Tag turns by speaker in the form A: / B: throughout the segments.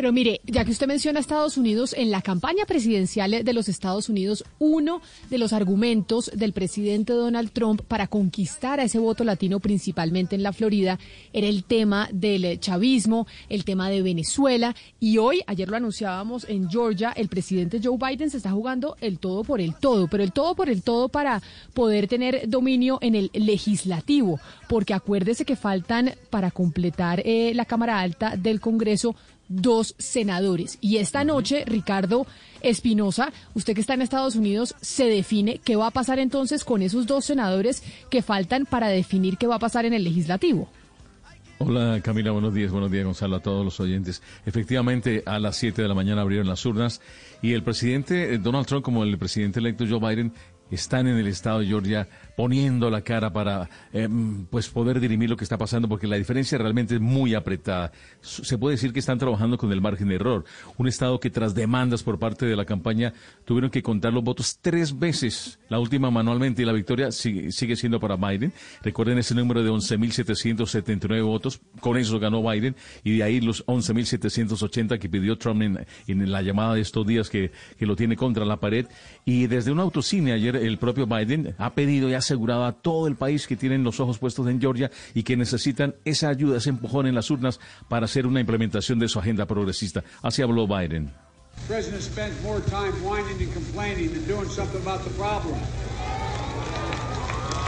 A: Pero mire, ya que usted menciona Estados Unidos, en la campaña presidencial de los Estados Unidos, uno de los argumentos del presidente Donald Trump para conquistar a ese voto latino, principalmente en la Florida, era el tema del chavismo, el tema de Venezuela. Y hoy, ayer lo anunciábamos en Georgia, el presidente Joe Biden se está jugando el todo por el todo, pero el todo por el todo para poder tener dominio en el legislativo, porque acuérdese que faltan para completar eh, la Cámara Alta del Congreso dos senadores. Y esta noche, Ricardo Espinosa, usted que está en Estados Unidos, se define qué va a pasar entonces con esos dos senadores que faltan para definir qué va a pasar en el legislativo.
B: Hola Camila, buenos días, buenos días Gonzalo, a todos los oyentes. Efectivamente, a las 7 de la mañana abrieron las urnas y el presidente eh, Donald Trump como el presidente electo Joe Biden están en el estado de Georgia poniendo la cara para em, pues poder dirimir lo que está pasando porque la diferencia realmente es muy apretada. Se puede decir que están trabajando con el margen de error. Un estado que tras demandas por parte de la campaña tuvieron que contar los votos tres veces, la última manualmente y la victoria sigue, siendo para Biden. Recuerden ese número de 11.779 votos, con eso ganó Biden y de ahí los 11.780 que pidió Trump en, en, la llamada de estos días que, que lo tiene contra la pared. Y desde un autocine ayer el propio Biden ha pedido y ha asegurado a todo el país que tienen los ojos puestos en Georgia y que necesitan esa ayuda, ese empujón en las urnas para hacer una implementación de su agenda progresista. Así habló Biden.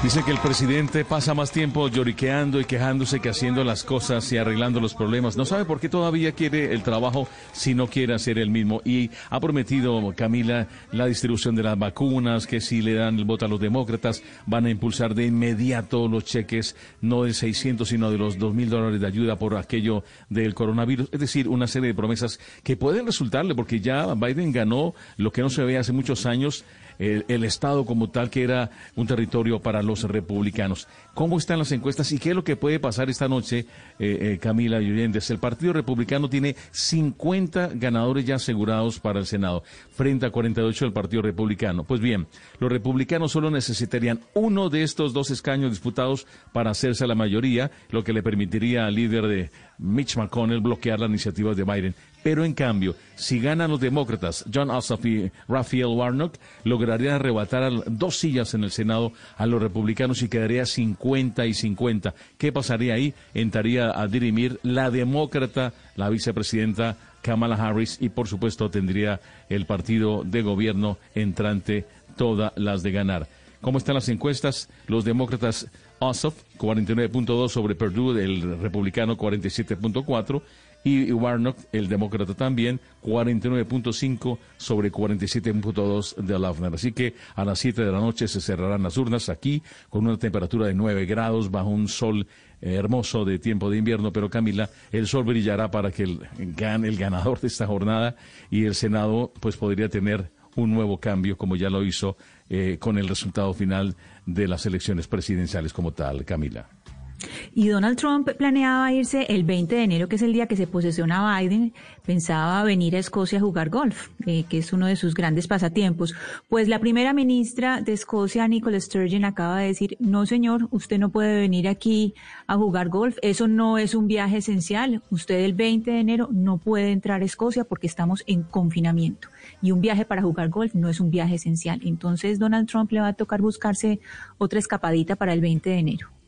B: Dice que el presidente pasa más tiempo lloriqueando y quejándose que haciendo las cosas y arreglando los problemas. No sabe por qué todavía quiere el trabajo si no quiere hacer el mismo. Y ha prometido, Camila, la distribución de las vacunas, que si le dan el voto a los demócratas, van a impulsar de inmediato los cheques, no de 600, sino de los 2 mil dólares de ayuda por aquello del coronavirus. Es decir, una serie de promesas que pueden resultarle, porque ya Biden ganó lo que no se ve hace muchos años el, Estado como tal, que era un territorio para los republicanos. ¿Cómo están las encuestas y qué es lo que puede pasar esta noche, eh, eh, Camila y El Partido Republicano tiene 50 ganadores ya asegurados para el Senado, frente a 48 del Partido Republicano. Pues bien, los republicanos solo necesitarían uno de estos dos escaños disputados para hacerse la mayoría, lo que le permitiría al líder de Mitch McConnell bloquear las iniciativas de Biden. Pero en cambio, si ganan los demócratas, John Ossoff y Raphael Warnock, lograrían arrebatar dos sillas en el Senado a los republicanos y quedaría 50 y 50. ¿Qué pasaría ahí? Entraría a dirimir la demócrata, la vicepresidenta Kamala Harris y por supuesto tendría el partido de gobierno entrante todas las de ganar. ¿Cómo están las encuestas? Los demócratas Ossoff, 49.2 sobre Perdue, el republicano 47.4 y Warnock, el demócrata también, 49.5 sobre 47.2 de Lafner. Así que a las 7 de la noche se cerrarán las urnas aquí con una temperatura de 9 grados bajo un sol hermoso de tiempo de invierno, pero Camila, el sol brillará para que el, el ganador de esta jornada y el Senado pues podría tener un nuevo cambio como ya lo hizo eh, con el resultado final de las elecciones presidenciales como tal, Camila.
C: Y Donald Trump planeaba irse el 20 de enero, que es el día que se posesiona Biden, pensaba venir a Escocia a jugar golf, eh, que es uno de sus grandes pasatiempos. Pues la primera ministra de Escocia, Nicola Sturgeon, acaba de decir, no señor, usted no puede venir aquí a jugar golf, eso no es un viaje esencial, usted el 20 de enero no puede entrar a Escocia porque estamos en confinamiento. Y un viaje para jugar golf no es un viaje esencial. Entonces Donald Trump le va a tocar buscarse otra escapadita para el 20 de enero.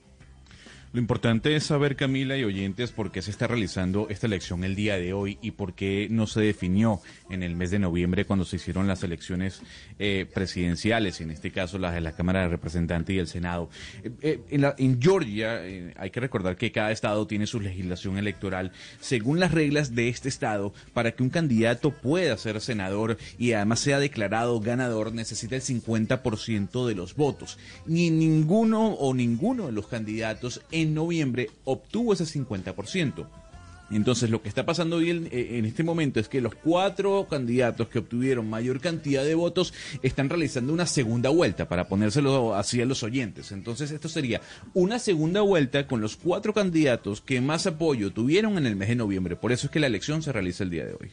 D: Lo importante es saber, Camila y oyentes, por qué se está realizando esta elección el día de hoy y por qué no se definió en el mes de noviembre cuando se hicieron las elecciones eh, presidenciales, en este caso las de la Cámara de Representantes y el Senado. Eh, eh, en, en, Georgia hay que recordar que cada estado tiene su legislación electoral según las reglas de este estado para que un candidato pueda ser senador y además sea declarado ganador necesita el 50% de los votos. Ni ninguno o ninguno de los candidatos en noviembre obtuvo ese 50%. Entonces lo que está pasando hoy eh, en, este momento es que los cuatro candidatos que obtuvieron mayor cantidad de votos están realizando una segunda vuelta para ponérselo así a los oyentes. Entonces esto sería una segunda vuelta con los cuatro candidatos que más apoyo tuvieron en el mes de noviembre. Por eso es que la elección se realiza el día de hoy.